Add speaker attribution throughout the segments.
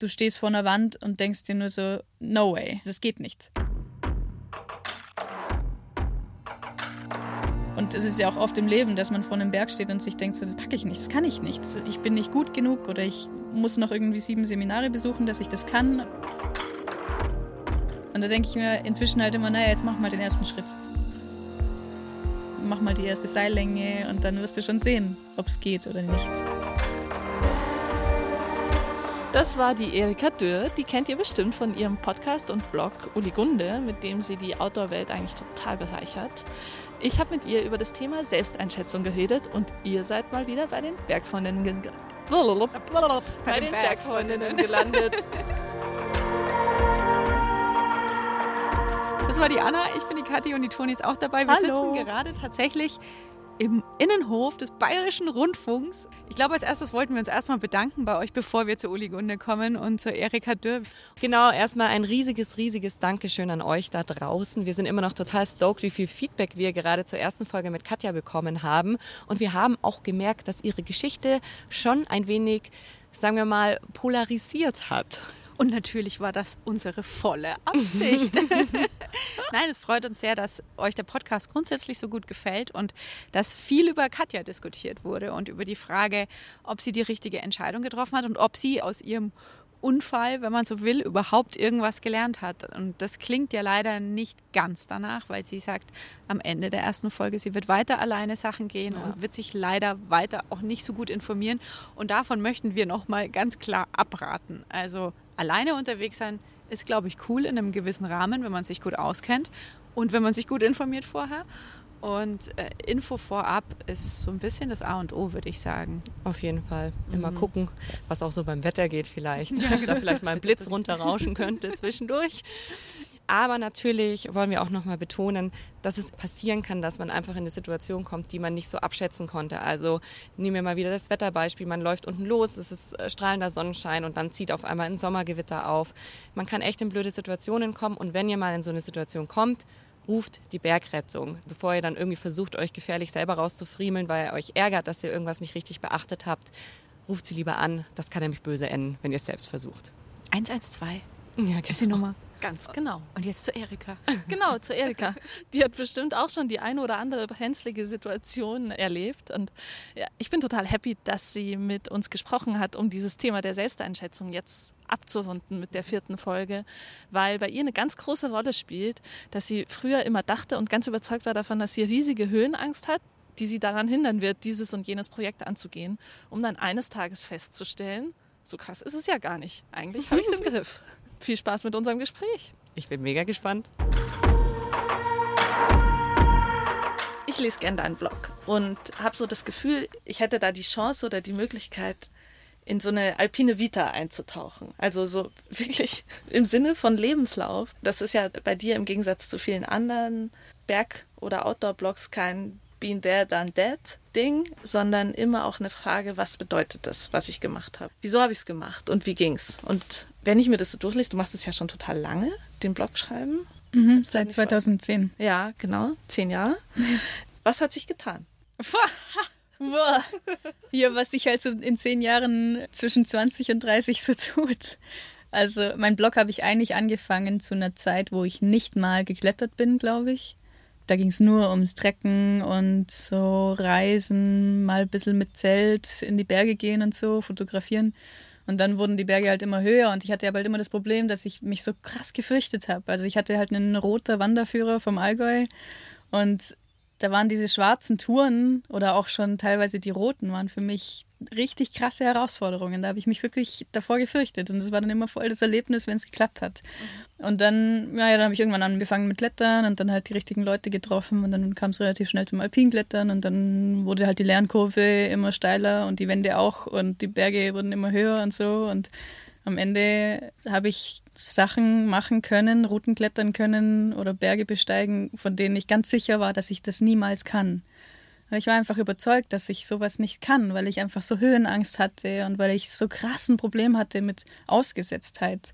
Speaker 1: du stehst vor einer Wand und denkst dir nur so, no way, das geht nicht. Und es ist ja auch oft im Leben, dass man vor einem Berg steht und sich denkt, so, das packe ich nicht, das kann ich nicht. Ich bin nicht gut genug oder ich muss noch irgendwie sieben Seminare besuchen, dass ich das kann. Und da denke ich mir inzwischen halt immer, naja, jetzt mach mal den ersten Schritt. Mach mal die erste Seillänge und dann wirst du schon sehen, ob es geht oder nicht.
Speaker 2: Das war die Erika Dürr. Die kennt ihr bestimmt von ihrem Podcast und Blog Uli Gunde, mit dem sie die Outdoor-Welt eigentlich total bereichert. Ich habe mit ihr über das Thema Selbsteinschätzung geredet und ihr seid mal wieder bei den Bergfreundinnen, ge bei den Bergfreundinnen gelandet.
Speaker 3: Das war die Anna, ich bin die Kathi und die Toni ist auch dabei. Wir
Speaker 1: Hallo.
Speaker 3: sitzen gerade tatsächlich im Innenhof des Bayerischen Rundfunks. Ich glaube, als erstes wollten wir uns erstmal bedanken bei euch, bevor wir zur Uli Gunde kommen und zur Erika Dürr.
Speaker 4: Genau, erstmal ein riesiges, riesiges Dankeschön an euch da draußen. Wir sind immer noch total stoked, wie viel Feedback wir gerade zur ersten Folge mit Katja bekommen haben. Und wir haben auch gemerkt, dass ihre Geschichte schon ein wenig, sagen wir mal, polarisiert hat.
Speaker 3: Und natürlich war das unsere volle Absicht. Nein, es freut uns sehr, dass euch der Podcast grundsätzlich so gut gefällt und dass viel über Katja diskutiert wurde und über die Frage, ob sie die richtige Entscheidung getroffen hat und ob sie aus ihrem Unfall, wenn man so will, überhaupt irgendwas gelernt hat. Und das klingt ja leider nicht ganz danach, weil sie sagt am Ende der ersten Folge, sie wird weiter alleine Sachen gehen ja. und wird sich leider weiter auch nicht so gut informieren. Und davon möchten wir nochmal ganz klar abraten. Also alleine unterwegs sein ist, glaube ich, cool in einem gewissen Rahmen, wenn man sich gut auskennt und wenn man sich gut informiert vorher. Und äh, Info vorab ist so ein bisschen das A und O, würde ich sagen.
Speaker 4: Auf jeden Fall. Immer mhm. gucken, was auch so beim Wetter geht vielleicht. Ja, genau. Da vielleicht mal ein Blitz runterrauschen könnte zwischendurch. Aber natürlich wollen wir auch nochmal betonen, dass es passieren kann, dass man einfach in eine Situation kommt, die man nicht so abschätzen konnte. Also nehmen wir mal wieder das Wetterbeispiel. Man läuft unten los, es ist äh, strahlender Sonnenschein und dann zieht auf einmal ein Sommergewitter auf. Man kann echt in blöde Situationen kommen und wenn ihr mal in so eine Situation kommt, ruft die Bergrettung, bevor ihr dann irgendwie versucht, euch gefährlich selber rauszufriemeln, weil ihr euch ärgert, dass ihr irgendwas nicht richtig beachtet habt. Ruft sie lieber an. Das kann nämlich böse enden, wenn ihr es selbst versucht.
Speaker 3: 112
Speaker 4: ja, genau.
Speaker 3: ist die Nummer.
Speaker 2: Ganz genau.
Speaker 3: Und jetzt zu Erika.
Speaker 2: Genau, zu Erika. Die hat bestimmt auch schon die eine oder andere brenzlige Situation erlebt. Und ja, ich bin total happy, dass sie mit uns gesprochen hat, um dieses Thema der Selbsteinschätzung jetzt abzurunden mit der vierten Folge, weil bei ihr eine ganz große Rolle spielt, dass sie früher immer dachte und ganz überzeugt war davon, dass sie riesige Höhenangst hat, die sie daran hindern wird, dieses und jenes Projekt anzugehen, um dann eines Tages festzustellen, so krass ist es ja gar nicht. Eigentlich habe ich es im Griff. Viel Spaß mit unserem Gespräch.
Speaker 4: Ich bin mega gespannt.
Speaker 2: Ich lese gerne deinen Blog und habe so das Gefühl, ich hätte da die Chance oder die Möglichkeit, in so eine alpine Vita einzutauchen. Also so wirklich im Sinne von Lebenslauf. Das ist ja bei dir im Gegensatz zu vielen anderen Berg- oder Outdoor-Blogs kein Been There, Done That Ding, sondern immer auch eine Frage, was bedeutet das, was ich gemacht habe? Wieso habe ich es gemacht und wie ging's? Und wenn ich mir das so durchlese, du machst es ja schon total lange, den Blog schreiben.
Speaker 1: Mhm, seit 2010.
Speaker 2: Ja, genau, zehn Jahre. Was hat sich getan?
Speaker 1: Ja, was sich halt so in zehn Jahren zwischen 20 und 30 so tut. Also mein Blog habe ich eigentlich angefangen zu einer Zeit, wo ich nicht mal geklettert bin, glaube ich. Da ging es nur ums Trecken und so Reisen, mal ein bisschen mit Zelt in die Berge gehen und so, fotografieren. Und dann wurden die Berge halt immer höher und ich hatte aber halt immer das Problem, dass ich mich so krass gefürchtet habe. Also ich hatte halt einen roter Wanderführer vom Allgäu und da waren diese schwarzen Touren oder auch schon teilweise die roten waren für mich richtig krasse Herausforderungen. Da habe ich mich wirklich davor gefürchtet und das war dann immer voll das Erlebnis, wenn es geklappt hat. Mhm. Und dann, ja, dann habe ich irgendwann angefangen mit Klettern und dann halt die richtigen Leute getroffen und dann kam es relativ schnell zum Alpinklettern und dann wurde halt die Lernkurve immer steiler und die Wände auch und die Berge wurden immer höher und so und am Ende habe ich Sachen machen können, Routen klettern können oder Berge besteigen, von denen ich ganz sicher war, dass ich das niemals kann. Und ich war einfach überzeugt, dass ich sowas nicht kann, weil ich einfach so Höhenangst hatte und weil ich so krass ein Problem hatte mit Ausgesetztheit.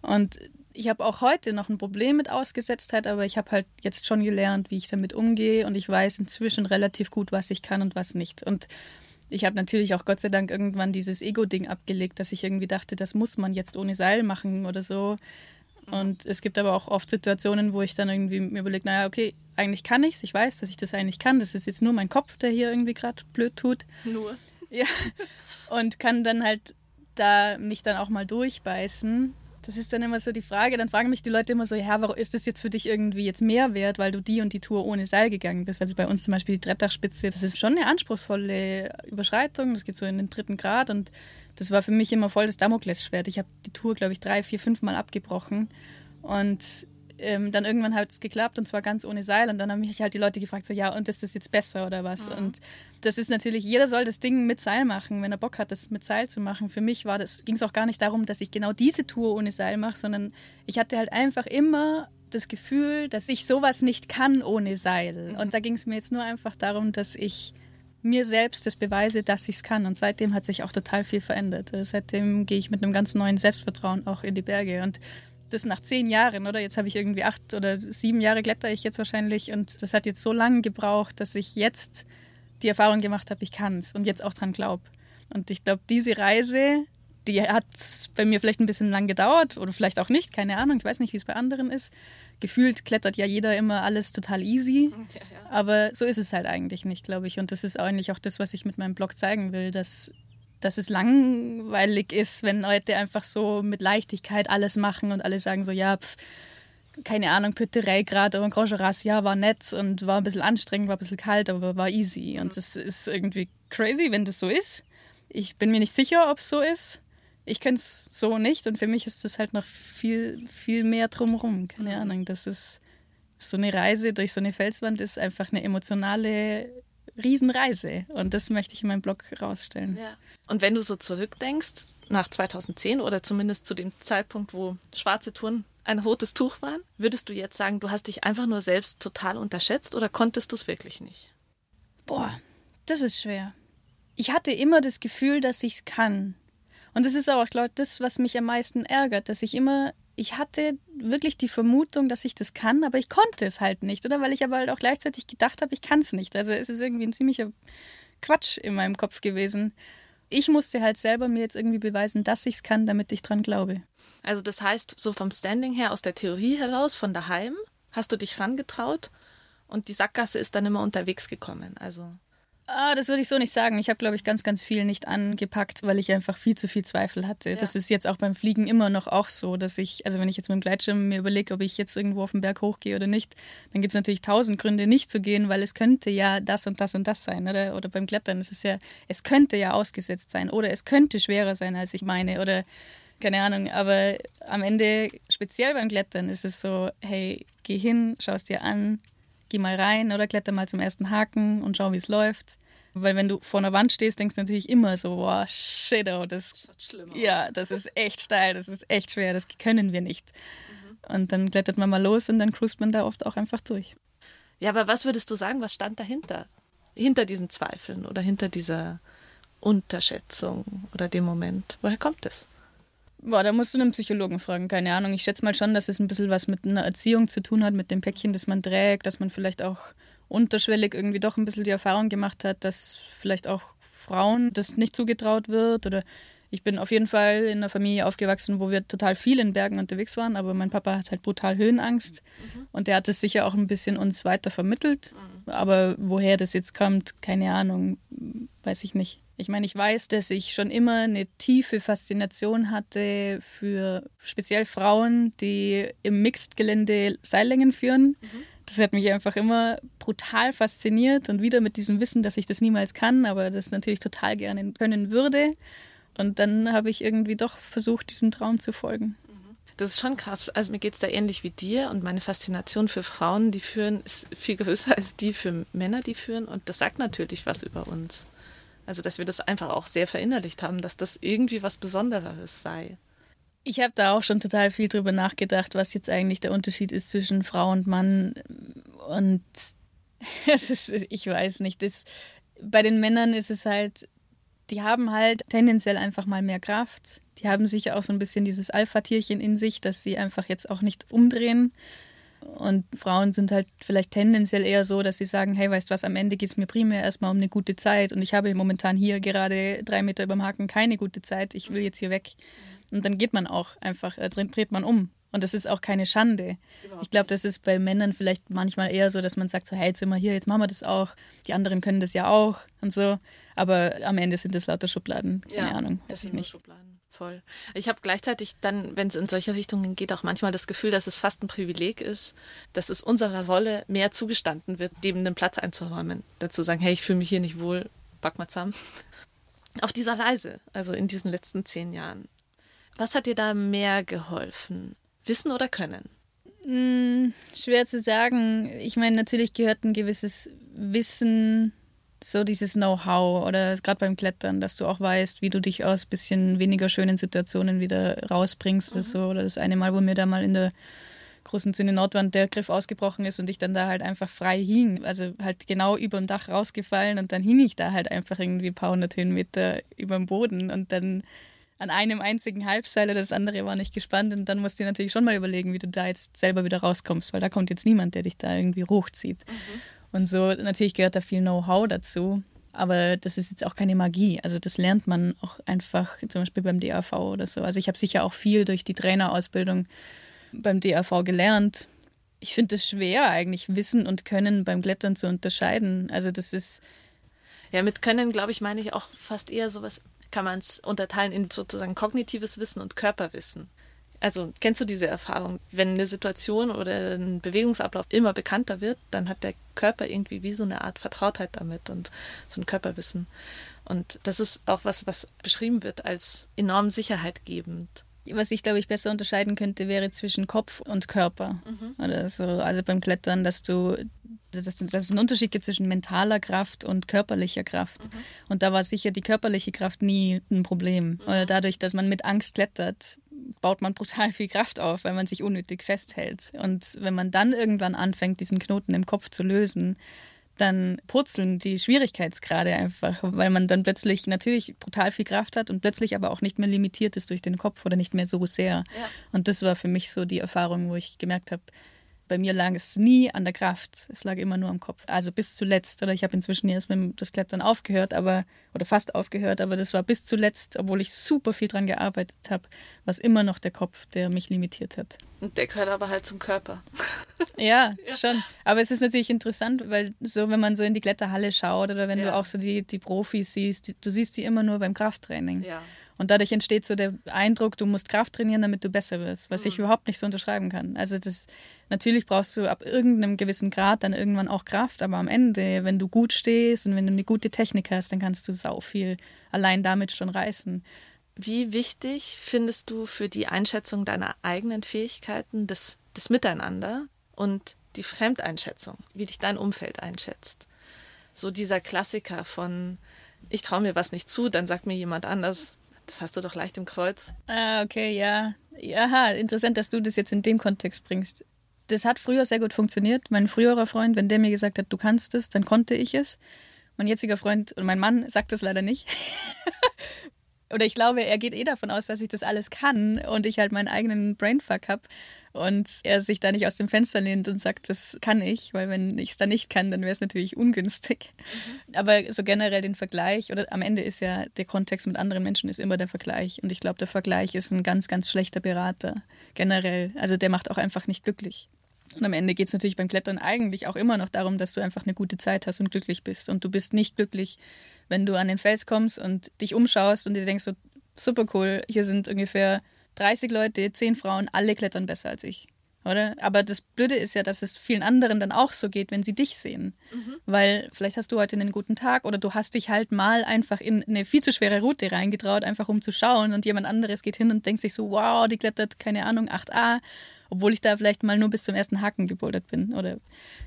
Speaker 1: Und ich habe auch heute noch ein Problem mit Ausgesetztheit, aber ich habe halt jetzt schon gelernt, wie ich damit umgehe und ich weiß inzwischen relativ gut, was ich kann und was nicht. Und ich habe natürlich auch Gott sei Dank irgendwann dieses Ego-Ding abgelegt, dass ich irgendwie dachte, das muss man jetzt ohne Seil machen oder so. Und es gibt aber auch oft Situationen, wo ich dann irgendwie mir überlege, naja, okay, eigentlich kann ich es, ich weiß, dass ich das eigentlich kann. Das ist jetzt nur mein Kopf, der hier irgendwie gerade blöd tut.
Speaker 2: Nur.
Speaker 1: Ja. Und kann dann halt da mich dann auch mal durchbeißen. Das ist dann immer so die Frage, dann fragen mich die Leute immer so, ja, warum ist das jetzt für dich irgendwie jetzt mehr wert, weil du die und die Tour ohne Seil gegangen bist? Also bei uns zum Beispiel die Trettachspitze, das ist schon eine anspruchsvolle Überschreitung, das geht so in den dritten Grad und das war für mich immer voll das Damoklesschwert. Ich habe die Tour, glaube ich, drei, vier, fünf Mal abgebrochen und ähm, dann irgendwann hat es geklappt und zwar ganz ohne Seil. Und dann haben mich halt die Leute gefragt, so ja, und ist das jetzt besser oder was? Mhm. Und das ist natürlich, jeder soll das Ding mit Seil machen, wenn er Bock hat, das mit Seil zu machen. Für mich war das, ging es auch gar nicht darum, dass ich genau diese Tour ohne Seil mache, sondern ich hatte halt einfach immer das Gefühl, dass ich sowas nicht kann ohne Seil. Und da ging es mir jetzt nur einfach darum, dass ich mir selbst das beweise, dass ich es kann. Und seitdem hat sich auch total viel verändert. Seitdem gehe ich mit einem ganz neuen Selbstvertrauen auch in die Berge. Und das nach zehn Jahren, oder? Jetzt habe ich irgendwie acht oder sieben Jahre kletter ich jetzt wahrscheinlich und das hat jetzt so lange gebraucht, dass ich jetzt die Erfahrung gemacht habe, ich kann es und jetzt auch dran glaube. Und ich glaube, diese Reise, die hat bei mir vielleicht ein bisschen lang gedauert oder vielleicht auch nicht, keine Ahnung. Ich weiß nicht, wie es bei anderen ist. Gefühlt klettert ja jeder immer alles total easy. Ja, ja. Aber so ist es halt eigentlich nicht, glaube ich. Und das ist eigentlich auch das, was ich mit meinem Blog zeigen will, dass dass es langweilig ist, wenn Leute einfach so mit Leichtigkeit alles machen und alle sagen so, ja, pf, keine Ahnung, Pütterei gerade, aber Grand Geras, ja, war nett und war ein bisschen anstrengend, war ein bisschen kalt, aber war easy. Und das ist irgendwie crazy, wenn das so ist. Ich bin mir nicht sicher, ob es so ist. Ich kenne es so nicht und für mich ist das halt noch viel, viel mehr drumherum. Keine. Ahnung, das ist so eine Reise durch so eine Felswand ist einfach eine emotionale Riesenreise. Und das möchte ich in meinem Blog rausstellen.
Speaker 2: Ja. Und wenn du so zurückdenkst, nach 2010 oder zumindest zu dem Zeitpunkt, wo schwarze Touren ein rotes Tuch waren, würdest du jetzt sagen, du hast dich einfach nur selbst total unterschätzt oder konntest du es wirklich nicht?
Speaker 1: Boah, das ist schwer. Ich hatte immer das Gefühl, dass ich es kann. Und das ist auch, glaube ich, das, was mich am meisten ärgert, dass ich immer ich hatte wirklich die Vermutung, dass ich das kann, aber ich konnte es halt nicht, oder? Weil ich aber halt auch gleichzeitig gedacht habe, ich kann es nicht. Also es ist irgendwie ein ziemlicher Quatsch in meinem Kopf gewesen. Ich musste halt selber mir jetzt irgendwie beweisen, dass ich es kann, damit ich dran glaube.
Speaker 2: Also das heißt, so vom Standing her, aus der Theorie heraus, von daheim, hast du dich rangetraut und die Sackgasse ist dann immer unterwegs gekommen. Also
Speaker 1: Ah, das würde ich so nicht sagen. Ich habe, glaube ich, ganz, ganz viel nicht angepackt, weil ich einfach viel zu viel Zweifel hatte. Ja. Das ist jetzt auch beim Fliegen immer noch auch so, dass ich, also wenn ich jetzt mit dem Gleitschirm mir überlege, ob ich jetzt irgendwo auf den Berg hochgehe oder nicht, dann gibt es natürlich tausend Gründe, nicht zu gehen, weil es könnte ja das und das und das sein, oder? Oder beim Klettern ist es ja, es könnte ja ausgesetzt sein oder es könnte schwerer sein, als ich meine, oder keine Ahnung. Aber am Ende, speziell beim Klettern, ist es so, hey, geh hin, schau es dir an, geh mal rein oder kletter mal zum ersten Haken und schau, wie es läuft. Weil wenn du vor einer Wand stehst, denkst du natürlich immer so, boah, shit, oh, das, ja, das ist echt steil, das ist echt schwer, das können wir nicht. Mhm. Und dann klettert man mal los und dann cruist man da oft auch einfach durch.
Speaker 2: Ja, aber was würdest du sagen, was stand dahinter? Hinter diesen Zweifeln oder hinter dieser Unterschätzung oder dem Moment? Woher kommt es?
Speaker 1: Boah, da musst du einen Psychologen fragen, keine Ahnung. Ich schätze mal schon, dass es ein bisschen was mit einer Erziehung zu tun hat, mit dem Päckchen, das man trägt, dass man vielleicht auch unterschwellig irgendwie doch ein bisschen die Erfahrung gemacht hat, dass vielleicht auch Frauen das nicht zugetraut wird oder ich bin auf jeden Fall in einer Familie aufgewachsen, wo wir total viel in Bergen unterwegs waren, aber mein Papa hat halt brutal Höhenangst mhm. und der hat es sicher auch ein bisschen uns weiter vermittelt. Mhm. Aber woher das jetzt kommt, keine Ahnung, weiß ich nicht. Ich meine, ich weiß, dass ich schon immer eine tiefe Faszination hatte für speziell Frauen, die im Mixed-Gelände Seillängen führen. Mhm. Das hat mich einfach immer brutal fasziniert und wieder mit diesem Wissen, dass ich das niemals kann, aber das natürlich total gerne können würde. Und dann habe ich irgendwie doch versucht, diesem Traum zu folgen.
Speaker 2: Das ist schon krass. Also mir geht es da ähnlich wie dir und meine Faszination für Frauen, die führen, ist viel größer als die für Männer, die führen. Und das sagt natürlich was über uns. Also, dass wir das einfach auch sehr verinnerlicht haben, dass das irgendwie was Besonderes sei.
Speaker 1: Ich habe da auch schon total viel drüber nachgedacht, was jetzt eigentlich der Unterschied ist zwischen Frau und Mann. Und ist, ich weiß nicht, das, bei den Männern ist es halt, die haben halt tendenziell einfach mal mehr Kraft. Die haben sicher auch so ein bisschen dieses Alpha-Tierchen in sich, dass sie einfach jetzt auch nicht umdrehen. Und Frauen sind halt vielleicht tendenziell eher so, dass sie sagen, hey, weißt du was, am Ende geht es mir primär erstmal um eine gute Zeit und ich habe momentan hier gerade drei Meter über dem Haken keine gute Zeit, ich will jetzt hier weg. Und dann geht man auch einfach, äh, dreht man um. Und das ist auch keine Schande. Überhaupt ich glaube, das ist bei Männern vielleicht manchmal eher so, dass man sagt, so, hey, jetzt sind wir hier, jetzt machen wir das auch. Die anderen können das ja auch und so. Aber am Ende sind das lauter Schubladen. Keine ja, Ahnung.
Speaker 2: Das sind nicht. Schubladen voll. Ich habe gleichzeitig dann, wenn es in solche Richtungen geht, auch manchmal das Gefühl, dass es fast ein Privileg ist, dass es unserer Rolle mehr zugestanden wird, dem einen Platz einzuräumen. Dazu sagen, hey, ich fühle mich hier nicht wohl, pack mal zusammen. Auf dieser Reise, also in diesen letzten zehn Jahren. Was hat dir da mehr geholfen? Wissen oder Können?
Speaker 1: Hm, schwer zu sagen. Ich meine, natürlich gehört ein gewisses Wissen so dieses Know-how oder gerade beim Klettern, dass du auch weißt, wie du dich aus bisschen weniger schönen Situationen wieder rausbringst. Mhm. Also, oder das eine Mal, wo mir da mal in der großen Zinne Nordwand der Griff ausgebrochen ist und ich dann da halt einfach frei hing. Also halt genau über dem Dach rausgefallen und dann hing ich da halt einfach irgendwie ein paar hundert Höhenmeter über dem Boden und dann an einem einzigen Halbseil, das andere war nicht gespannt und dann musst du dir natürlich schon mal überlegen, wie du da jetzt selber wieder rauskommst, weil da kommt jetzt niemand, der dich da irgendwie hochzieht. Mhm. Und so, natürlich gehört da viel Know-how dazu. Aber das ist jetzt auch keine Magie. Also das lernt man auch einfach, zum Beispiel beim DAV oder so. Also ich habe sicher auch viel durch die Trainerausbildung beim DAV gelernt. Ich finde es schwer, eigentlich Wissen und Können beim Klettern zu unterscheiden. Also das ist.
Speaker 2: Ja, mit Können, glaube ich, meine ich auch fast eher sowas, kann man es unterteilen in sozusagen kognitives Wissen und Körperwissen. Also kennst du diese Erfahrung? Wenn eine Situation oder ein Bewegungsablauf immer bekannter wird, dann hat der Körper irgendwie wie so eine Art Vertrautheit damit und so ein Körperwissen. Und das ist auch was, was beschrieben wird als enorm sicherheitgebend.
Speaker 1: Was ich, glaube ich, besser unterscheiden könnte, wäre zwischen Kopf und Körper. Mhm. Oder so. Also beim Klettern, dass du dass, dass es einen Unterschied gibt zwischen mentaler Kraft und körperlicher Kraft. Mhm. Und da war sicher die körperliche Kraft nie ein Problem. Mhm. Dadurch, dass man mit Angst klettert, baut man brutal viel Kraft auf, weil man sich unnötig festhält. Und wenn man dann irgendwann anfängt, diesen Knoten im Kopf zu lösen, dann purzeln die Schwierigkeitsgrade einfach, weil man dann plötzlich natürlich brutal viel Kraft hat und plötzlich aber auch nicht mehr limitiert ist durch den Kopf oder nicht mehr so sehr. Ja. Und das war für mich so die Erfahrung, wo ich gemerkt habe, bei mir lag es nie an der Kraft. Es lag immer nur am Kopf. Also bis zuletzt. Oder ich habe inzwischen erst mit das Klettern aufgehört, aber oder fast aufgehört, aber das war bis zuletzt, obwohl ich super viel dran gearbeitet habe, was immer noch der Kopf, der mich limitiert hat.
Speaker 2: Und der gehört aber halt zum Körper.
Speaker 1: ja, ja, schon. Aber es ist natürlich interessant, weil so, wenn man so in die Kletterhalle schaut oder wenn ja. du auch so die, die Profis siehst, die, du siehst sie immer nur beim Krafttraining. Ja. Und dadurch entsteht so der Eindruck, du musst Kraft trainieren, damit du besser wirst, was mhm. ich überhaupt nicht so unterschreiben kann. Also das natürlich brauchst du ab irgendeinem gewissen Grad dann irgendwann auch Kraft, aber am Ende, wenn du gut stehst und wenn du eine gute Technik hast, dann kannst du sau viel allein damit schon reißen.
Speaker 2: Wie wichtig findest du für die Einschätzung deiner eigenen Fähigkeiten das, das Miteinander und die Fremdeinschätzung, wie dich dein Umfeld einschätzt? So dieser Klassiker von ich traue mir was nicht zu, dann sagt mir jemand anders, das hast du doch leicht im Kreuz.
Speaker 1: Ah, okay, ja. Aha, interessant, dass du das jetzt in dem Kontext bringst. Das hat früher sehr gut funktioniert. Mein früherer Freund, wenn der mir gesagt hat, du kannst es, dann konnte ich es. Mein jetziger Freund und mein Mann sagt das leider nicht. Oder ich glaube, er geht eh davon aus, dass ich das alles kann und ich halt meinen eigenen Brainfuck habe und er sich da nicht aus dem Fenster lehnt und sagt, das kann ich, weil wenn ich es da nicht kann, dann wäre es natürlich ungünstig. Mhm. Aber so generell den Vergleich oder am Ende ist ja der Kontext mit anderen Menschen ist immer der Vergleich und ich glaube, der Vergleich ist ein ganz, ganz schlechter Berater generell. Also der macht auch einfach nicht glücklich. Und am Ende geht es natürlich beim Klettern eigentlich auch immer noch darum, dass du einfach eine gute Zeit hast und glücklich bist. Und du bist nicht glücklich, wenn du an den Fels kommst und dich umschaust und dir denkst, so, super cool, hier sind ungefähr 30 Leute, 10 Frauen, alle klettern besser als ich. Oder? Aber das Blöde ist ja, dass es vielen anderen dann auch so geht, wenn sie dich sehen. Mhm. Weil vielleicht hast du heute einen guten Tag oder du hast dich halt mal einfach in eine viel zu schwere Route reingetraut, einfach um zu schauen und jemand anderes geht hin und denkt sich so, wow, die klettert, keine Ahnung, 8a obwohl ich da vielleicht mal nur bis zum ersten Haken gebouldert bin oder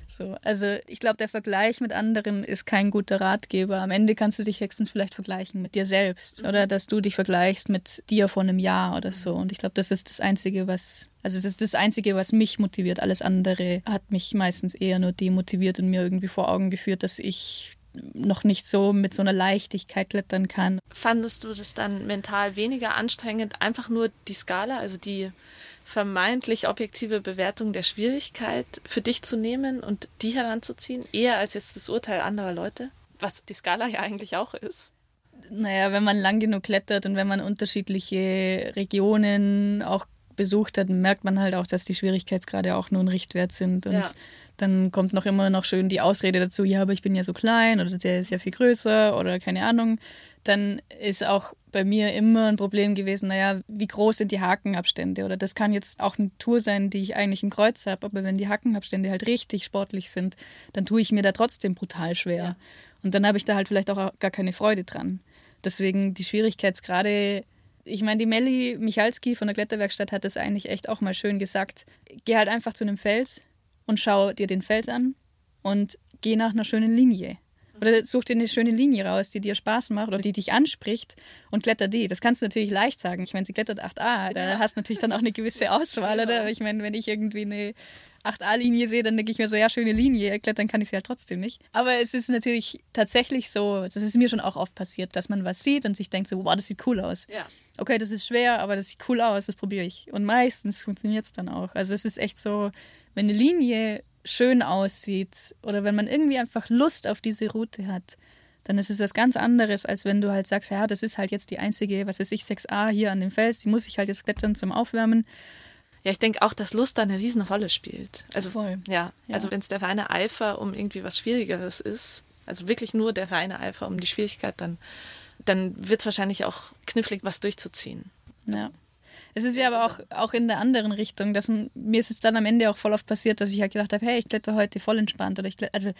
Speaker 1: so. Also ich glaube, der Vergleich mit anderen ist kein guter Ratgeber. Am Ende kannst du dich höchstens vielleicht vergleichen mit dir selbst mhm. oder dass du dich vergleichst mit dir vor einem Jahr oder so. Und ich glaube, das ist das Einzige, was also es ist das Einzige, was mich motiviert. Alles andere hat mich meistens eher nur demotiviert und mir irgendwie vor Augen geführt, dass ich noch nicht so mit so einer Leichtigkeit klettern kann.
Speaker 2: Fandest du das dann mental weniger anstrengend, einfach nur die Skala, also die vermeintlich objektive Bewertung der Schwierigkeit für dich zu nehmen und die heranzuziehen, eher als jetzt das Urteil anderer Leute? Was die Skala ja eigentlich auch ist.
Speaker 1: Naja, wenn man lang genug klettert und wenn man unterschiedliche Regionen auch besucht hat, merkt man halt auch, dass die Schwierigkeitsgrade auch nur ein Richtwert sind. Und ja. dann kommt noch immer noch schön die Ausrede dazu, ja, aber ich bin ja so klein oder der ist ja viel größer oder keine Ahnung. Dann ist auch bei mir immer ein Problem gewesen, naja, wie groß sind die Hakenabstände? Oder das kann jetzt auch eine Tour sein, die ich eigentlich im Kreuz habe, aber wenn die Hakenabstände halt richtig sportlich sind, dann tue ich mir da trotzdem brutal schwer. Ja. Und dann habe ich da halt vielleicht auch gar keine Freude dran. Deswegen die Schwierigkeitsgrade ich meine, die Melli Michalski von der Kletterwerkstatt hat das eigentlich echt auch mal schön gesagt. Geh halt einfach zu einem Fels und schau dir den Fels an und geh nach einer schönen Linie. Oder such dir eine schöne Linie raus, die dir Spaß macht oder die dich anspricht und kletter die. Das kannst du natürlich leicht sagen. Ich meine, sie klettert 8a, da hast du natürlich dann auch eine gewisse Auswahl, oder? Aber ich meine, wenn ich irgendwie eine 8a-Linie sehe, dann denke ich mir so, ja, schöne Linie, klettern kann ich sie halt trotzdem nicht. Aber es ist natürlich tatsächlich so, das ist mir schon auch oft passiert, dass man was sieht und sich denkt so, wow, das sieht cool aus. Ja. Okay, das ist schwer, aber das sieht cool aus, das probiere ich. Und meistens funktioniert es dann auch. Also es ist echt so, wenn eine Linie schön aussieht oder wenn man irgendwie einfach Lust auf diese Route hat, dann ist es was ganz anderes, als wenn du halt sagst, ja, das ist halt jetzt die einzige, was weiß ich, 6a hier an dem Fels, die muss ich halt jetzt klettern zum Aufwärmen.
Speaker 2: Ja, ich denke auch, dass Lust da eine riesen Rolle spielt. Also Voll. Ja, ja. also wenn es der reine Eifer um irgendwie was Schwierigeres ist, also wirklich nur der reine Eifer um die Schwierigkeit, dann, dann wird es wahrscheinlich auch knifflig, was durchzuziehen.
Speaker 1: Ja. Es ist ja aber auch, auch in der anderen Richtung, dass mir ist es dann am Ende auch voll oft passiert, dass ich halt gedacht habe, hey, ich kletter heute voll entspannt oder ich kletter, also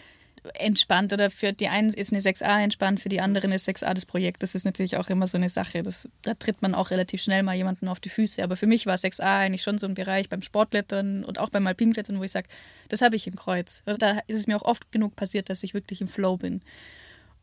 Speaker 1: entspannt oder für die einen ist eine 6a entspannt, für die anderen ist 6a das Projekt. Das ist natürlich auch immer so eine Sache. Das, da tritt man auch relativ schnell mal jemanden auf die Füße. Aber für mich war 6a eigentlich schon so ein Bereich beim Sportklettern und auch beim Alpinklettern, wo ich sage, das habe ich im Kreuz. Da ist es mir auch oft genug passiert, dass ich wirklich im Flow bin.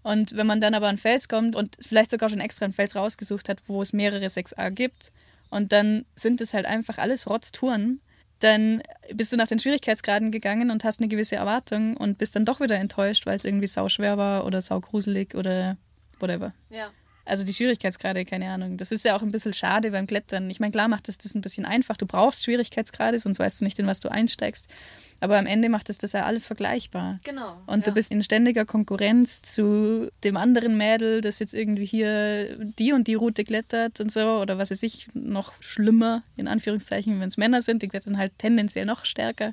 Speaker 1: Und wenn man dann aber an Fels kommt und vielleicht sogar schon extra einen Fels rausgesucht hat, wo es mehrere 6a gibt, und dann sind es halt einfach alles Rotztouren, dann bist du nach den Schwierigkeitsgraden gegangen und hast eine gewisse Erwartung und bist dann doch wieder enttäuscht, weil es irgendwie sauschwer war oder saugruselig oder whatever. Ja. Also die Schwierigkeitsgrade, keine Ahnung. Das ist ja auch ein bisschen schade beim Klettern. Ich meine, klar macht es das ein bisschen einfach. Du brauchst Schwierigkeitsgrade, sonst weißt du nicht, in was du einsteigst. Aber am Ende macht es das ja alles vergleichbar. Genau. Und ja. du bist in ständiger Konkurrenz zu dem anderen Mädel, das jetzt irgendwie hier die und die Route klettert und so. Oder was weiß ich, noch schlimmer, in Anführungszeichen, wenn es Männer sind, die klettern halt tendenziell noch stärker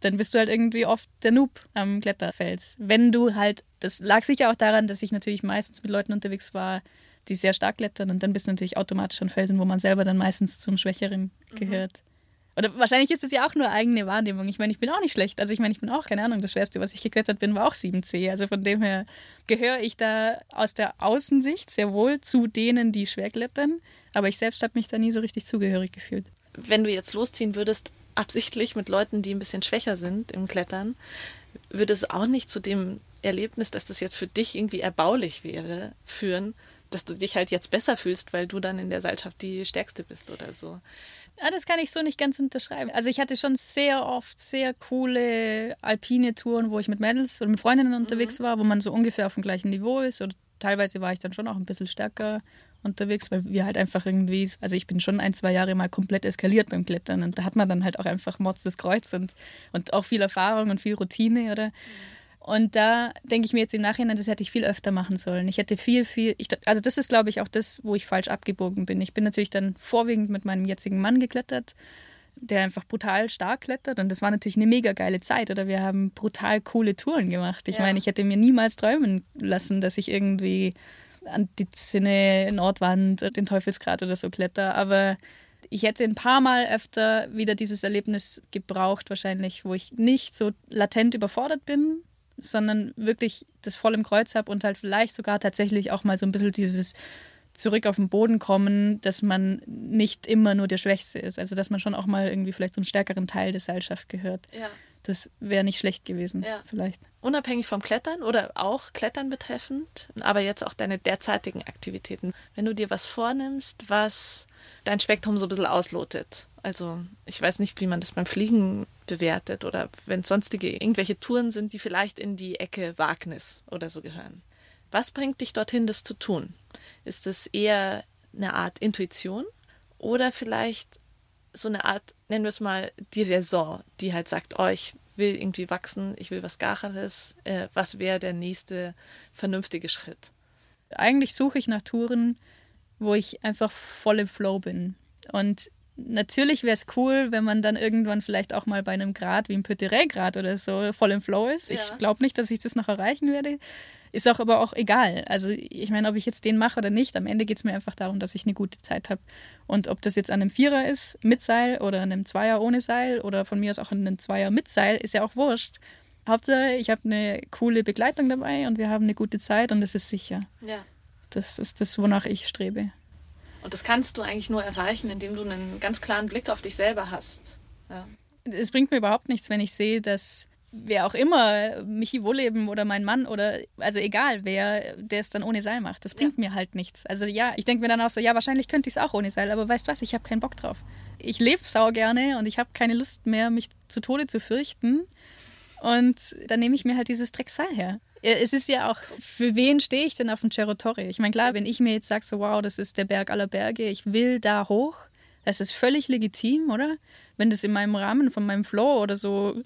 Speaker 1: dann bist du halt irgendwie oft der Noob am Kletterfels. Wenn du halt, das lag sicher auch daran, dass ich natürlich meistens mit Leuten unterwegs war, die sehr stark klettern und dann bist du natürlich automatisch an Felsen, wo man selber dann meistens zum Schwächeren mhm. gehört. Mhm. Oder wahrscheinlich ist es ja auch nur eigene Wahrnehmung. Ich meine, ich bin auch nicht schlecht. Also ich meine, ich bin auch, keine Ahnung, das Schwerste, was ich geklettert bin, war auch 7C. Also von dem her gehöre ich da aus der Außensicht sehr wohl zu denen, die schwer klettern. Aber ich selbst habe mich da nie so richtig zugehörig gefühlt.
Speaker 2: Wenn du jetzt losziehen würdest, absichtlich mit Leuten, die ein bisschen schwächer sind im Klettern, würde es auch nicht zu dem Erlebnis, dass das jetzt für dich irgendwie erbaulich wäre, führen, dass du dich halt jetzt besser fühlst, weil du dann in der Seilschaft die Stärkste bist oder so.
Speaker 1: Ja, das kann ich so nicht ganz unterschreiben. Also ich hatte schon sehr oft sehr coole alpine Touren, wo ich mit Mädels oder mit Freundinnen unterwegs mhm. war, wo man so ungefähr auf dem gleichen Niveau ist. Oder teilweise war ich dann schon auch ein bisschen stärker unterwegs, weil wir halt einfach irgendwie, also ich bin schon ein, zwei Jahre mal komplett eskaliert beim Klettern und da hat man dann halt auch einfach Mods des Kreuz und, und auch viel Erfahrung und viel Routine, oder? Mhm. Und da denke ich mir jetzt im Nachhinein, das hätte ich viel öfter machen sollen. Ich hätte viel, viel, ich, also das ist, glaube ich, auch das, wo ich falsch abgebogen bin. Ich bin natürlich dann vorwiegend mit meinem jetzigen Mann geklettert, der einfach brutal stark klettert. Und das war natürlich eine mega geile Zeit. Oder wir haben brutal coole Touren gemacht. Ich ja. meine, ich hätte mir niemals träumen lassen, dass ich irgendwie an die Zinne, Nordwand, den Teufelsgrat oder so kletter. Aber ich hätte ein paar Mal öfter wieder dieses Erlebnis gebraucht, wahrscheinlich, wo ich nicht so latent überfordert bin, sondern wirklich das voll im Kreuz habe und halt vielleicht sogar tatsächlich auch mal so ein bisschen dieses zurück auf den Boden kommen, dass man nicht immer nur der Schwächste ist. Also dass man schon auch mal irgendwie vielleicht zum stärkeren Teil der Gesellschaft gehört. Ja. Das wäre nicht schlecht gewesen, ja. vielleicht.
Speaker 2: Unabhängig vom Klettern oder auch Klettern betreffend, aber jetzt auch deine derzeitigen Aktivitäten. Wenn du dir was vornimmst, was dein Spektrum so ein bisschen auslotet. Also ich weiß nicht, wie man das beim Fliegen bewertet oder wenn sonstige irgendwelche Touren sind, die vielleicht in die Ecke Wagnis oder so gehören. Was bringt dich dorthin, das zu tun? Ist es eher eine Art Intuition oder vielleicht so eine Art, nennen wir es mal, die Raison, die halt sagt, oh, ich will irgendwie wachsen, ich will was Gacheres, äh, was wäre der nächste vernünftige Schritt?
Speaker 1: Eigentlich suche ich nach Touren, wo ich einfach voll im Flow bin. Und natürlich wäre es cool, wenn man dann irgendwann vielleicht auch mal bei einem Grad wie ein Petit-Grad oder so voll im Flow ist. Ja. Ich glaube nicht, dass ich das noch erreichen werde. Ist auch aber auch egal. Also ich meine, ob ich jetzt den mache oder nicht, am Ende geht es mir einfach darum, dass ich eine gute Zeit habe. Und ob das jetzt an einem Vierer ist, mit Seil oder an einem Zweier ohne Seil oder von mir aus auch an einem Zweier mit Seil, ist ja auch wurscht. Hauptsache, ich habe eine coole Begleitung dabei und wir haben eine gute Zeit und es ist sicher.
Speaker 2: Ja.
Speaker 1: Das ist das, wonach ich strebe.
Speaker 2: Und das kannst du eigentlich nur erreichen, indem du einen ganz klaren Blick auf dich selber hast. Ja.
Speaker 1: Es bringt mir überhaupt nichts, wenn ich sehe, dass wer auch immer, Michi Wohleben oder mein Mann oder, also egal wer, der es dann ohne Seil macht. Das bringt ja. mir halt nichts. Also ja, ich denke mir dann auch so, ja, wahrscheinlich könnte ich es auch ohne Seil, aber weißt was, ich habe keinen Bock drauf. Ich lebe sau gerne und ich habe keine Lust mehr, mich zu Tode zu fürchten. Und dann nehme ich mir halt dieses Dreckseil her. Es ist ja auch, für wen stehe ich denn auf dem Cerro Torre? Ich meine, klar, wenn ich mir jetzt sage, so wow, das ist der Berg aller Berge, ich will da hoch, das ist völlig legitim, oder? Wenn das in meinem Rahmen von meinem Flow oder so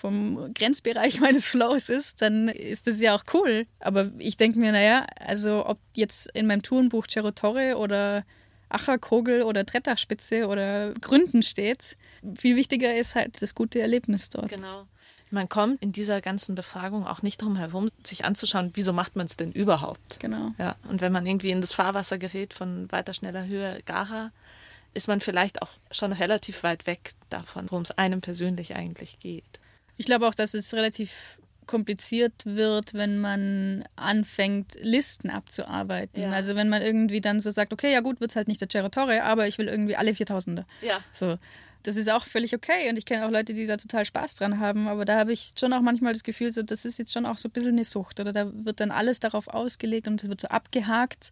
Speaker 1: vom Grenzbereich meines Flows ist, dann ist das ja auch cool. Aber ich denke mir, naja, also ob jetzt in meinem Tourenbuch Cerro Torre oder Acherkogel oder Trettachspitze oder Gründen steht, viel wichtiger ist halt das gute Erlebnis dort.
Speaker 2: Genau. Man kommt in dieser ganzen Befragung auch nicht drum herum, sich anzuschauen, wieso macht man es denn überhaupt?
Speaker 1: Genau.
Speaker 2: Ja, und wenn man irgendwie in das Fahrwasser gerät von weiter schneller Höhe Gara, ist man vielleicht auch schon relativ weit weg davon, worum es einem persönlich eigentlich geht.
Speaker 1: Ich glaube auch, dass es relativ kompliziert wird, wenn man anfängt, Listen abzuarbeiten. Ja. Also wenn man irgendwie dann so sagt, okay, ja gut, wird es halt nicht der Ceratore, aber ich will irgendwie alle 4000er.
Speaker 2: Ja.
Speaker 1: So. Das ist auch völlig okay und ich kenne auch Leute, die da total Spaß dran haben, aber da habe ich schon auch manchmal das Gefühl, so, das ist jetzt schon auch so ein bisschen eine Sucht oder da wird dann alles darauf ausgelegt und es wird so abgehakt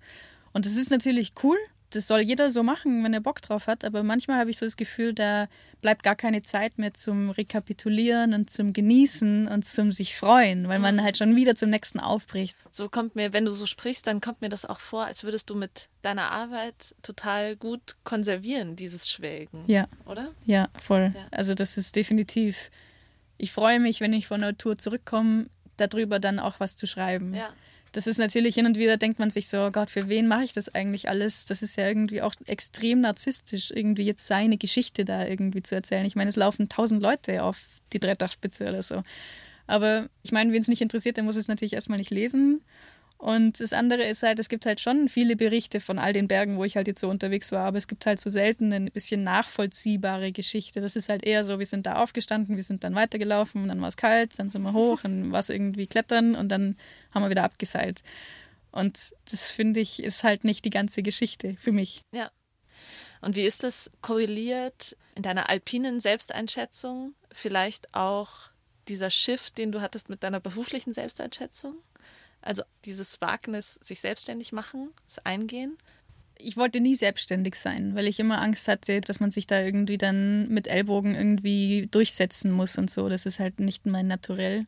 Speaker 1: und das ist natürlich cool, das soll jeder so machen, wenn er Bock drauf hat, aber manchmal habe ich so das Gefühl, da bleibt gar keine Zeit mehr zum Rekapitulieren und zum Genießen und zum sich freuen, weil man mhm. halt schon wieder zum nächsten aufbricht.
Speaker 2: So kommt mir, wenn du so sprichst, dann kommt mir das auch vor, als würdest du mit deiner Arbeit total gut konservieren, dieses Schwelgen.
Speaker 1: Ja.
Speaker 2: Oder?
Speaker 1: Ja, voll. Ja. Also das ist definitiv. Ich freue mich, wenn ich von der Tour zurückkomme, darüber dann auch was zu schreiben.
Speaker 2: Ja
Speaker 1: das ist natürlich hin und wieder denkt man sich so, oh Gott, für wen mache ich das eigentlich alles? Das ist ja irgendwie auch extrem narzisstisch, irgendwie jetzt seine Geschichte da irgendwie zu erzählen. Ich meine, es laufen tausend Leute auf die Drehdachspitze oder so. Aber ich meine, wen es nicht interessiert, der muss es natürlich erstmal nicht lesen. Und das andere ist halt, es gibt halt schon viele Berichte von all den Bergen, wo ich halt jetzt so unterwegs war, aber es gibt halt so selten eine bisschen nachvollziehbare Geschichte. Das ist halt eher so, wir sind da aufgestanden, wir sind dann weitergelaufen, dann war es kalt, dann sind wir hoch, dann war es irgendwie klettern und dann haben wir wieder abgeseilt. Und das finde ich ist halt nicht die ganze Geschichte für mich.
Speaker 2: Ja. Und wie ist das korreliert in deiner alpinen Selbsteinschätzung? Vielleicht auch dieser Shift, den du hattest mit deiner beruflichen Selbsteinschätzung? Also dieses Wagnis, sich selbstständig machen, das Eingehen.
Speaker 1: Ich wollte nie selbstständig sein, weil ich immer Angst hatte, dass man sich da irgendwie dann mit Ellbogen irgendwie durchsetzen muss und so. Das ist halt nicht mein Naturell.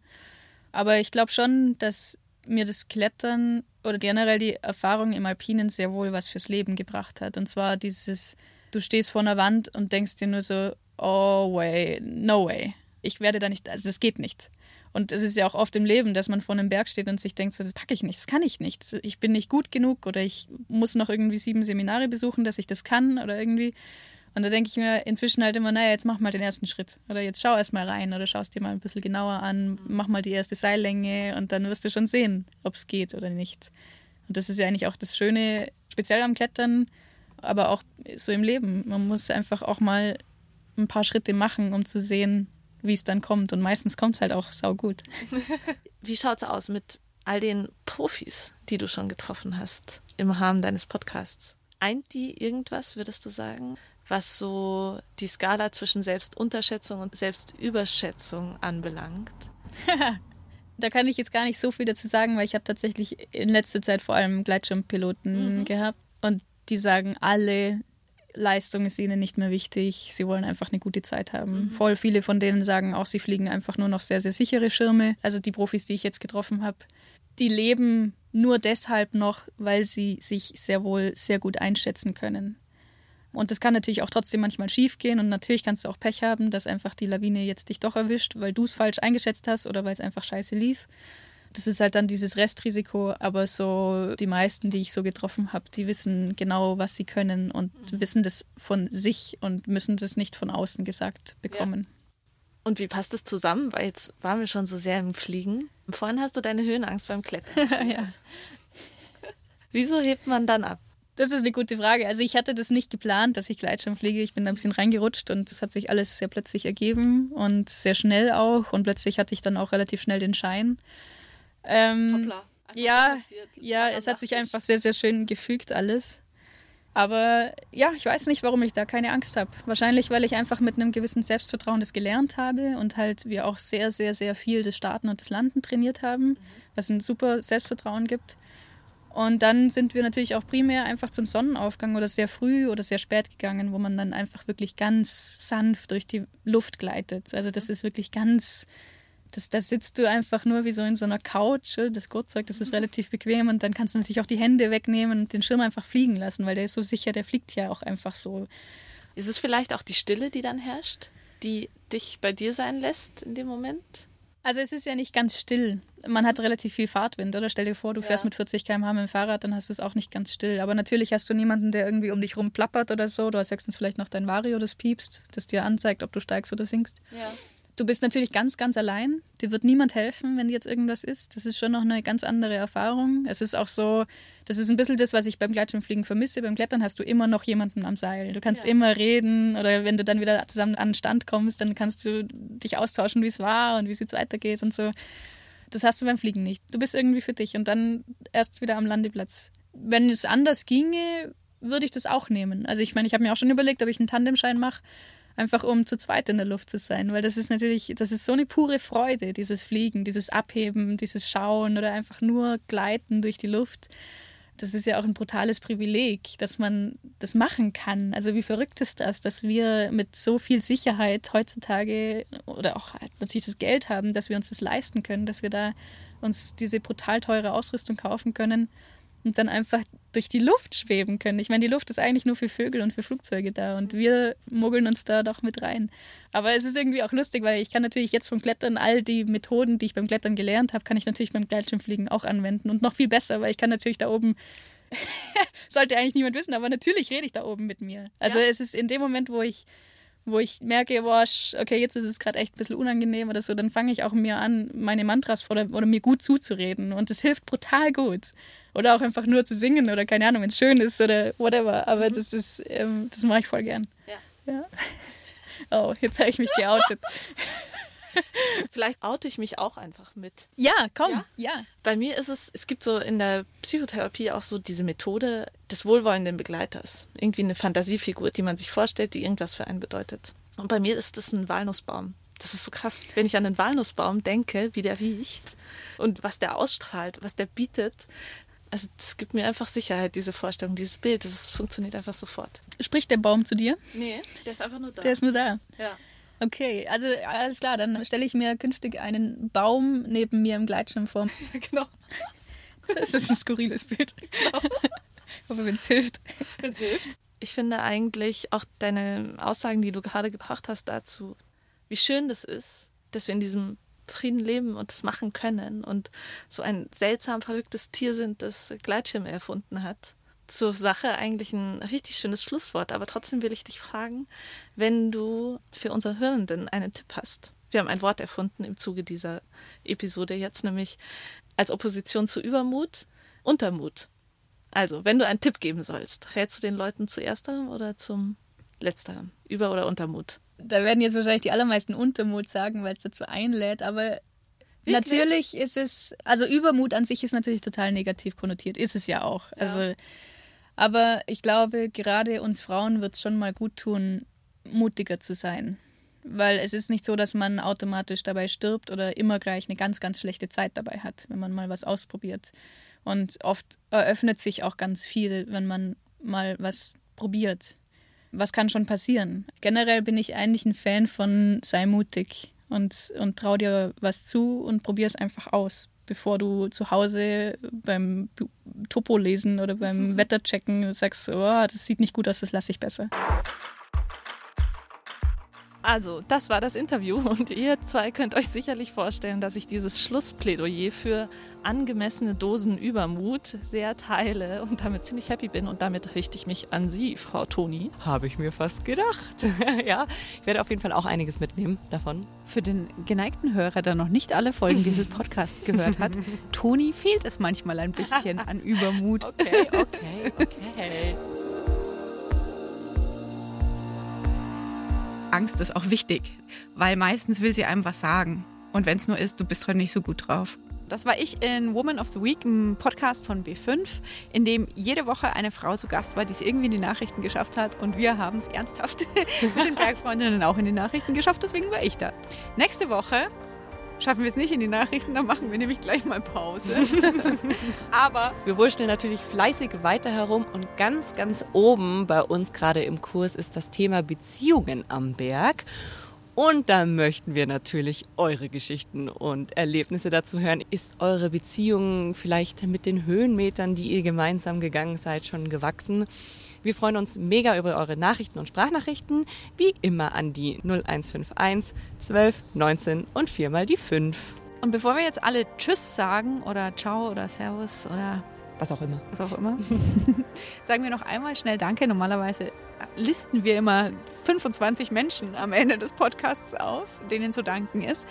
Speaker 1: Aber ich glaube schon, dass mir das Klettern oder generell die Erfahrung im Alpinen sehr wohl was fürs Leben gebracht hat. Und zwar dieses, du stehst vor einer Wand und denkst dir nur so, oh way, no way. Ich werde da nicht, also das geht nicht. Und es ist ja auch oft im Leben, dass man vor einem Berg steht und sich denkt, das packe ich nicht, das kann ich nicht. Ich bin nicht gut genug oder ich muss noch irgendwie sieben Seminare besuchen, dass ich das kann oder irgendwie. Und da denke ich mir inzwischen halt immer, naja, jetzt mach mal den ersten Schritt. Oder jetzt schau erst mal rein oder schau es dir mal ein bisschen genauer an, mach mal die erste Seillänge und dann wirst du schon sehen, ob es geht oder nicht. Und das ist ja eigentlich auch das Schöne, speziell am Klettern, aber auch so im Leben. Man muss einfach auch mal ein paar Schritte machen, um zu sehen, wie es dann kommt. Und meistens kommt es halt auch saugut.
Speaker 2: Wie schaut es aus mit all den Profis, die du schon getroffen hast im Rahmen deines Podcasts? Eint die irgendwas, würdest du sagen, was so die Skala zwischen Selbstunterschätzung und Selbstüberschätzung anbelangt?
Speaker 1: da kann ich jetzt gar nicht so viel dazu sagen, weil ich habe tatsächlich in letzter Zeit vor allem Gleitschirmpiloten mhm. gehabt und die sagen alle, Leistung ist ihnen nicht mehr wichtig. Sie wollen einfach eine gute Zeit haben. Mhm. Voll viele von denen sagen auch, sie fliegen einfach nur noch sehr, sehr sichere Schirme. Also die Profis, die ich jetzt getroffen habe, die leben nur deshalb noch, weil sie sich sehr wohl sehr gut einschätzen können. Und das kann natürlich auch trotzdem manchmal schief gehen und natürlich kannst du auch Pech haben, dass einfach die Lawine jetzt dich doch erwischt, weil du es falsch eingeschätzt hast oder weil es einfach scheiße lief. Das ist halt dann dieses Restrisiko, aber so die meisten, die ich so getroffen habe, die wissen genau, was sie können und mhm. wissen das von sich und müssen das nicht von außen gesagt bekommen. Ja.
Speaker 2: Und wie passt das zusammen? Weil jetzt waren wir schon so sehr im Fliegen. Vorhin hast du deine Höhenangst beim Klettern. ja. Wieso hebt man dann ab?
Speaker 1: Das ist eine gute Frage. Also ich hatte das nicht geplant, dass ich Gleitschirm fliege. Ich bin da ein bisschen reingerutscht und das hat sich alles sehr plötzlich ergeben und sehr schnell auch. Und plötzlich hatte ich dann auch relativ schnell den Schein. Ähm, Hoppla. Ja, ja, es hat sich einfach sehr, sehr schön gefügt alles. Aber ja, ich weiß nicht, warum ich da keine Angst habe. Wahrscheinlich, weil ich einfach mit einem gewissen Selbstvertrauen das gelernt habe und halt wir auch sehr, sehr, sehr viel das Starten und das Landen trainiert haben, mhm. was ein super Selbstvertrauen gibt. Und dann sind wir natürlich auch primär einfach zum Sonnenaufgang oder sehr früh oder sehr spät gegangen, wo man dann einfach wirklich ganz sanft durch die Luft gleitet. Also das ist wirklich ganz, das, da sitzt du einfach nur wie so in so einer Couch. Das Gurtzeug, das ist mhm. relativ bequem und dann kannst du natürlich auch die Hände wegnehmen und den Schirm einfach fliegen lassen, weil der ist so sicher, der fliegt ja auch einfach so.
Speaker 2: Ist es vielleicht auch die Stille, die dann herrscht, die dich bei dir sein lässt in dem Moment?
Speaker 1: Also es ist ja nicht ganz still. Man hat relativ viel Fahrtwind, oder? Stell dir vor, du fährst ja. mit 40 km/h mit dem Fahrrad, dann hast du es auch nicht ganz still. Aber natürlich hast du niemanden, der irgendwie um dich rum plappert oder so. Du hast höchstens vielleicht noch dein Vario, das piepst, das dir anzeigt, ob du steigst oder sinkst. Ja. Du bist natürlich ganz, ganz allein. Dir wird niemand helfen, wenn jetzt irgendwas ist. Das ist schon noch eine ganz andere Erfahrung. Es ist auch so, das ist ein bisschen das, was ich beim Gleitschirmfliegen vermisse. Beim Klettern hast du immer noch jemanden am Seil. Du kannst ja. immer reden oder wenn du dann wieder zusammen an den Stand kommst, dann kannst du dich austauschen, wie es war und wie es jetzt weitergeht und so. Das hast du beim Fliegen nicht. Du bist irgendwie für dich und dann erst wieder am Landeplatz. Wenn es anders ginge, würde ich das auch nehmen. Also ich meine, ich habe mir auch schon überlegt, ob ich einen Tandemschein mache einfach um zu zweit in der Luft zu sein, weil das ist natürlich, das ist so eine pure Freude, dieses Fliegen, dieses Abheben, dieses Schauen oder einfach nur Gleiten durch die Luft. Das ist ja auch ein brutales Privileg, dass man das machen kann. Also wie verrückt ist das, dass wir mit so viel Sicherheit heutzutage oder auch natürlich das Geld haben, dass wir uns das leisten können, dass wir da uns diese brutal teure Ausrüstung kaufen können und dann einfach durch die Luft schweben können. Ich meine, die Luft ist eigentlich nur für Vögel und für Flugzeuge da und wir mogeln uns da doch mit rein. Aber es ist irgendwie auch lustig, weil ich kann natürlich jetzt vom Klettern all die Methoden, die ich beim Klettern gelernt habe, kann ich natürlich beim Gleitschirmfliegen auch anwenden und noch viel besser, weil ich kann natürlich da oben sollte eigentlich niemand wissen, aber natürlich rede ich da oben mit mir. Also ja. es ist in dem Moment, wo ich wo ich merke, boah, okay, jetzt ist es gerade echt ein bisschen unangenehm oder so, dann fange ich auch mir an, meine Mantras oder, oder mir gut zuzureden. Und das hilft brutal gut. Oder auch einfach nur zu singen oder keine Ahnung, wenn es schön ist oder whatever. Aber mhm. das ist, ähm, das mache ich voll gern. Ja. ja. Oh, jetzt habe ich mich geoutet.
Speaker 2: Vielleicht oute ich mich auch einfach mit.
Speaker 1: Ja, komm, ja? ja.
Speaker 2: Bei mir ist es, es gibt so in der Psychotherapie auch so diese Methode des wohlwollenden Begleiters. Irgendwie eine Fantasiefigur, die man sich vorstellt, die irgendwas für einen bedeutet. Und bei mir ist das ein Walnussbaum. Das ist so krass, wenn ich an den Walnussbaum denke, wie der riecht und was der ausstrahlt, was der bietet. Also das gibt mir einfach Sicherheit, diese Vorstellung, dieses Bild. Das funktioniert einfach sofort.
Speaker 1: Spricht der Baum zu dir?
Speaker 2: Nee, der ist einfach nur da.
Speaker 1: Der ist nur da.
Speaker 2: Ja.
Speaker 1: Okay, also alles klar, dann stelle ich mir künftig einen Baum neben mir im Gleitschirm vor.
Speaker 2: genau.
Speaker 1: Das ist ein skurriles Bild. Genau. Aber wenn es hilft.
Speaker 2: Wenn es hilft. Ich finde eigentlich auch deine Aussagen, die du gerade gebracht hast dazu, wie schön das ist, dass wir in diesem Frieden leben und das machen können und so ein seltsam verrücktes Tier sind, das Gleitschirme erfunden hat zur Sache eigentlich ein richtig schönes Schlusswort, aber trotzdem will ich dich fragen, wenn du für unsere Hörenden einen Tipp hast. Wir haben ein Wort erfunden im Zuge dieser Episode jetzt, nämlich als Opposition zu Übermut, Untermut. Also, wenn du einen Tipp geben sollst, rätst du den Leuten zu ersterem oder zum letzterem? Über- oder Untermut?
Speaker 1: Da werden jetzt wahrscheinlich die allermeisten Untermut sagen, weil es dazu einlädt, aber Wirklich? Natürlich ist es, also Übermut an sich ist natürlich total negativ konnotiert, ist es ja auch. Ja. Also aber ich glaube, gerade uns Frauen wird es schon mal gut tun, mutiger zu sein. Weil es ist nicht so, dass man automatisch dabei stirbt oder immer gleich eine ganz, ganz schlechte Zeit dabei hat, wenn man mal was ausprobiert. Und oft eröffnet sich auch ganz viel, wenn man mal was probiert. Was kann schon passieren? Generell bin ich eigentlich ein Fan von sei mutig und, und trau dir was zu und probier es einfach aus bevor du zu Hause beim Topo lesen oder beim Wetterchecken sagst, oh, das sieht nicht gut aus, das lasse ich besser.
Speaker 2: Also, das war das Interview und ihr zwei könnt euch sicherlich vorstellen, dass ich dieses Schlussplädoyer für angemessene Dosen Übermut sehr teile und damit ziemlich happy bin und damit richte ich mich an Sie, Frau Toni.
Speaker 4: Habe ich mir fast gedacht. ja, ich werde auf jeden Fall auch einiges mitnehmen davon.
Speaker 3: Für den geneigten Hörer, der noch nicht alle Folgen dieses Podcasts gehört hat, Toni fehlt es manchmal ein bisschen an Übermut.
Speaker 4: Okay, okay, okay.
Speaker 3: Angst ist auch wichtig, weil meistens will sie einem was sagen. Und wenn es nur ist, du bist heute nicht so gut drauf. Das war ich in Woman of the Week, einem Podcast von B5, in dem jede Woche eine Frau zu Gast war, die es irgendwie in die Nachrichten geschafft hat. Und wir haben es ernsthaft mit den Bergfreundinnen auch in die Nachrichten geschafft. Deswegen war ich da. Nächste Woche Schaffen wir es nicht in die Nachrichten, dann machen wir nämlich gleich mal Pause.
Speaker 4: Aber wir wurschteln natürlich fleißig weiter herum und ganz, ganz oben bei uns gerade im Kurs ist das Thema Beziehungen am Berg. Und da möchten wir natürlich eure Geschichten und Erlebnisse dazu hören. Ist eure Beziehung vielleicht mit den Höhenmetern, die ihr gemeinsam gegangen seid, schon gewachsen? Wir freuen uns mega über eure Nachrichten und Sprachnachrichten, wie immer an die 0151 12 19 und viermal die 5.
Speaker 3: Und bevor wir jetzt alle Tschüss sagen oder Ciao oder Servus oder
Speaker 4: was auch immer.
Speaker 3: Was auch immer. Sagen wir noch einmal schnell Danke. Normalerweise listen wir immer 25 Menschen am Ende des Podcasts auf, denen zu danken ist.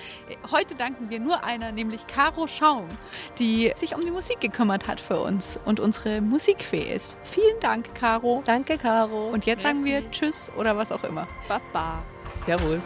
Speaker 3: Heute danken wir nur einer, nämlich Caro Schaum, die sich um die Musik gekümmert hat für uns und unsere Musikfee ist. Vielen Dank, Caro.
Speaker 4: Danke, Caro.
Speaker 3: Und jetzt Merci. sagen wir Tschüss oder was auch immer.
Speaker 2: Baba.
Speaker 4: Servus.